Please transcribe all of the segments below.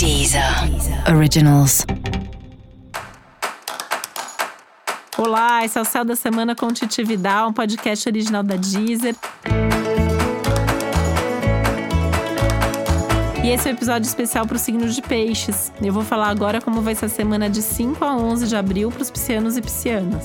Deezer Originals. Olá, esse é o Céu da Semana com Titi Vidal, um podcast original da Deezer. E esse é um episódio especial para o signo de peixes. Eu vou falar agora como vai ser a semana de 5 a 11 de abril para os piscianos e piscianas.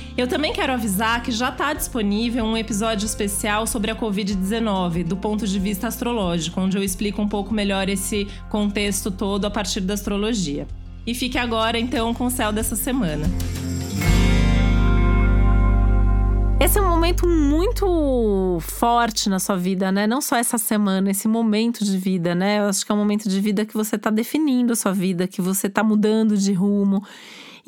Eu também quero avisar que já está disponível um episódio especial sobre a Covid-19, do ponto de vista astrológico, onde eu explico um pouco melhor esse contexto todo a partir da astrologia. E fique agora então com o céu dessa semana. Esse é um momento muito forte na sua vida, né? Não só essa semana, esse momento de vida, né? Eu acho que é um momento de vida que você está definindo a sua vida, que você está mudando de rumo.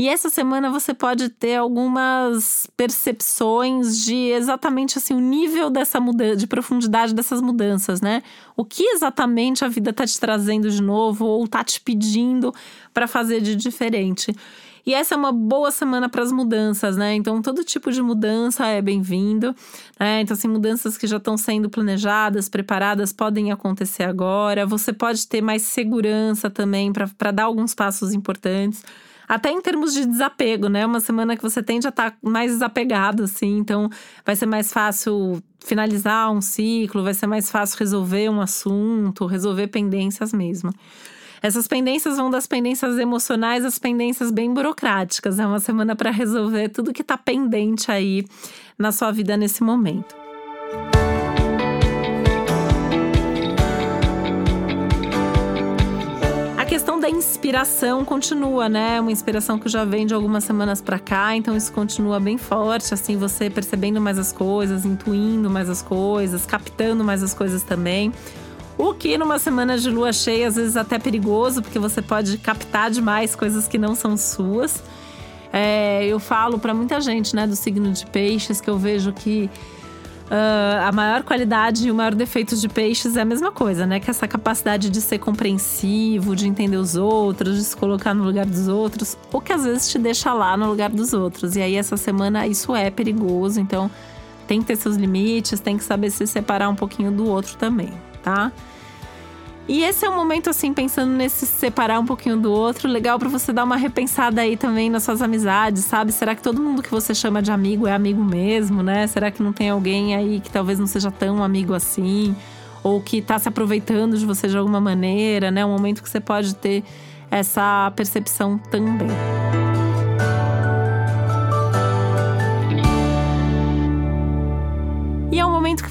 E essa semana você pode ter algumas percepções de exatamente assim o nível dessa mudança, de profundidade dessas mudanças, né? O que exatamente a vida está te trazendo de novo ou está te pedindo para fazer de diferente. E essa é uma boa semana para as mudanças, né? Então, todo tipo de mudança é bem-vindo. Né? Então, assim, mudanças que já estão sendo planejadas, preparadas, podem acontecer agora. Você pode ter mais segurança também para dar alguns passos importantes até em termos de desapego, né? Uma semana que você tende a estar tá mais desapegado, assim, então vai ser mais fácil finalizar um ciclo, vai ser mais fácil resolver um assunto, resolver pendências mesmo. Essas pendências vão das pendências emocionais às pendências bem burocráticas. É uma semana para resolver tudo que está pendente aí na sua vida nesse momento. Da inspiração continua, né? Uma inspiração que já vem de algumas semanas para cá, então isso continua bem forte, assim, você percebendo mais as coisas, intuindo mais as coisas, captando mais as coisas também. O que numa semana de lua cheia às vezes até perigoso, porque você pode captar demais coisas que não são suas. É, eu falo para muita gente, né, do signo de peixes, que eu vejo que Uh, a maior qualidade e o maior defeito de peixes é a mesma coisa, né? Que essa capacidade de ser compreensivo, de entender os outros, de se colocar no lugar dos outros, ou que às vezes te deixa lá no lugar dos outros. E aí, essa semana, isso é perigoso, então tem que ter seus limites, tem que saber se separar um pouquinho do outro também, tá? E esse é um momento, assim, pensando nesse separar um pouquinho do outro, legal para você dar uma repensada aí também nas suas amizades, sabe? Será que todo mundo que você chama de amigo é amigo mesmo, né? Será que não tem alguém aí que talvez não seja tão amigo assim? Ou que tá se aproveitando de você de alguma maneira, né? Um momento que você pode ter essa percepção também.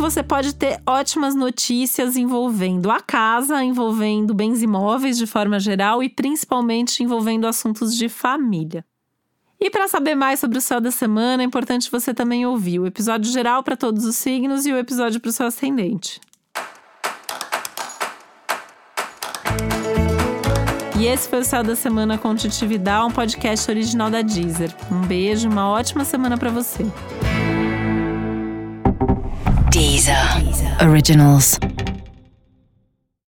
Você pode ter ótimas notícias envolvendo a casa, envolvendo bens imóveis de forma geral e principalmente envolvendo assuntos de família. E para saber mais sobre o céu da semana, é importante você também ouvir o episódio geral para todos os signos e o episódio para o seu ascendente. E esse foi o Céu da Semana com Titi Vidal, um podcast original da Deezer. Um beijo, uma ótima semana para você. Deezer. Originals.